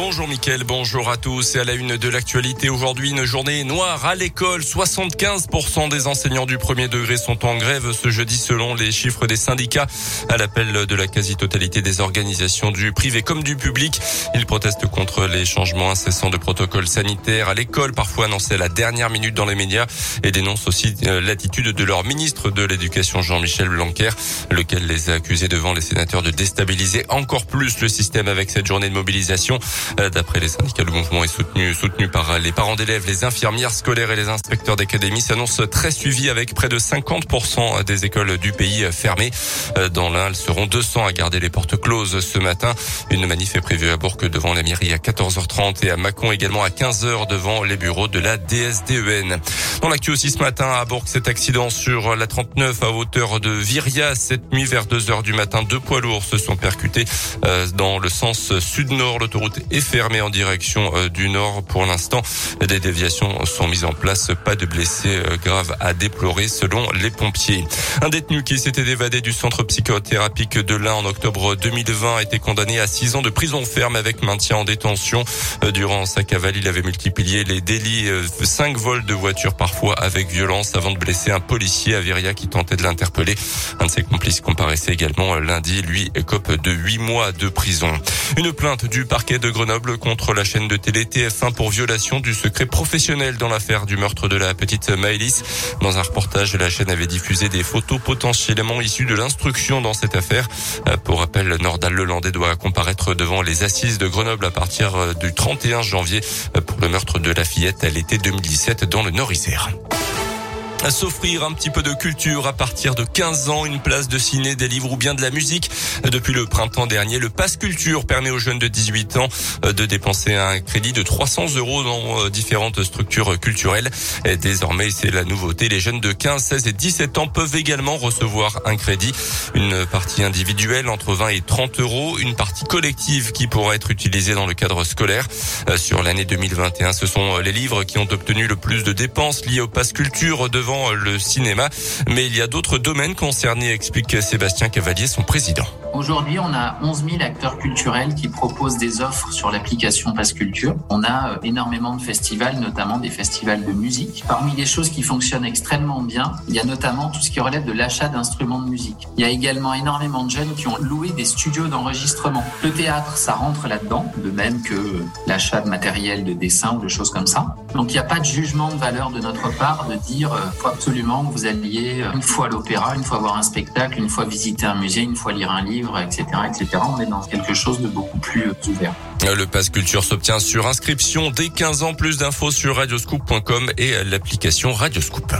Bonjour Mickaël, bonjour à tous. Et à la une de l'actualité, aujourd'hui une journée noire à l'école. 75% des enseignants du premier degré sont en grève ce jeudi selon les chiffres des syndicats. À l'appel de la quasi-totalité des organisations du privé comme du public, ils protestent contre les changements incessants de protocoles sanitaires à l'école, parfois annoncés à la dernière minute dans les médias, et dénoncent aussi euh, l'attitude de leur ministre de l'Éducation Jean-Michel Blanquer, lequel les a accusés devant les sénateurs de déstabiliser encore plus le système avec cette journée de mobilisation. Euh, d'après les syndicats, le mouvement est soutenu, soutenu par les parents d'élèves, les infirmières scolaires et les inspecteurs d'académie. S'annonce très suivi avec près de 50% des écoles du pays fermées. Euh, dans l'un, elles seront 200 à garder les portes closes ce matin. Une manif est prévue à Bourg devant la mairie à 14h30 et à Mâcon également à 15h devant les bureaux de la DSDEN. Dans l'actu aussi ce matin à Bourg, cet accident sur la 39 à hauteur de Viria. Cette nuit vers 2h du matin, deux poids lourds se sont percutés euh, dans le sens sud-nord. L'autoroute est fermée en direction euh, du nord. Pour l'instant, des déviations sont mises en place. Pas de blessés euh, graves à déplorer selon les pompiers. Un détenu qui s'était évadé du centre psychothérapique de l'Ain en octobre 2020 a été condamné à six ans de prison ferme avec maintien en détention. Durant sa cavale, il avait multiplié les délits, cinq vols de voitures parfois avec violence avant de blesser un policier à Viria qui tentait de l'interpeller. Un de ses complices comparaissait également lundi. Lui écope de huit mois de prison. Une plainte du parquet de Grenoble contre la chaîne de télé TF1 pour violation du secret professionnel dans l'affaire du meurtre de la petite Maëlys. Dans un reportage, la chaîne avait diffusé des photos potentiellement issues de l'instruction dans cette affaire. Euh, pour rappel, Nordal Lelandais doit comparaître devant les assises de Grenoble à partir euh, du 31 janvier euh, pour le meurtre de la fillette à l'été 2017 dans le Nord-Isère s'offrir un petit peu de culture à partir de 15 ans, une place de ciné, des livres ou bien de la musique. Depuis le printemps dernier, le Pass Culture permet aux jeunes de 18 ans euh, de dépenser un crédit de 300 euros dans euh, différentes structures culturelles. Et désormais, c'est la nouveauté. Les jeunes de 15, 16 et 17 ans peuvent également recevoir un crédit. Une partie individuelle entre 20 et 30 euros, une partie collective qui pourra être utilisée dans le cadre scolaire. Euh, sur l'année 2021, ce sont les livres qui ont obtenu le plus de dépenses liées au Pass Culture devant le cinéma. Mais il y a d'autres domaines concernés, explique Sébastien Cavalier, son président. Aujourd'hui, on a 11 000 acteurs culturels qui proposent des offres sur l'application Passe Culture. On a euh, énormément de festivals, notamment des festivals de musique. Parmi les choses qui fonctionnent extrêmement bien, il y a notamment tout ce qui relève de l'achat d'instruments de musique. Il y a également énormément de jeunes qui ont loué des studios d'enregistrement. Le théâtre, ça rentre là-dedans, de même que l'achat de matériel de dessin ou de choses comme ça. Donc il n'y a pas de jugement de valeur de notre part de dire euh, faut absolument que vous alliez euh, une fois à l'opéra, une fois voir un spectacle, une fois visiter un musée, une fois lire un livre etc., etc. On est dans quelque chose de beaucoup plus ouvert. Le pass culture s'obtient sur inscription dès 15 ans. Plus d'infos sur radioscoop.com et l'application Radioscoop.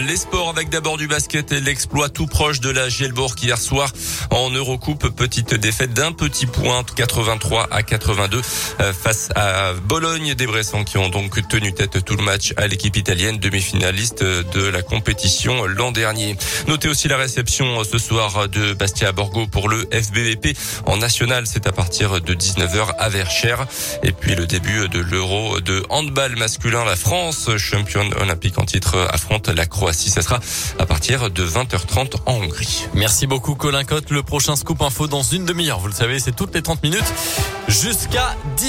Les sports avec d'abord du basket et l'exploit tout proche de la Gielbourg hier soir en Eurocoupe. Petite défaite d'un petit point, 83 à 82 euh, face à Bologne des Bressans qui ont donc tenu tête tout le match à l'équipe italienne demi-finaliste de la compétition l'an dernier. Notez aussi la réception ce soir de Bastia Borgo pour le FBVP en national. C'est à partir de 19h à Verchères. Et puis le début de l'Euro de handball masculin. La France, championne olympique en titre, affronte la Croatie Croatie. Ça sera à partir de 20h30 en Hongrie. Merci beaucoup Colin Cotte. Le prochain scoop info dans une demi-heure. Vous le savez, c'est toutes les 30 minutes jusqu'à 10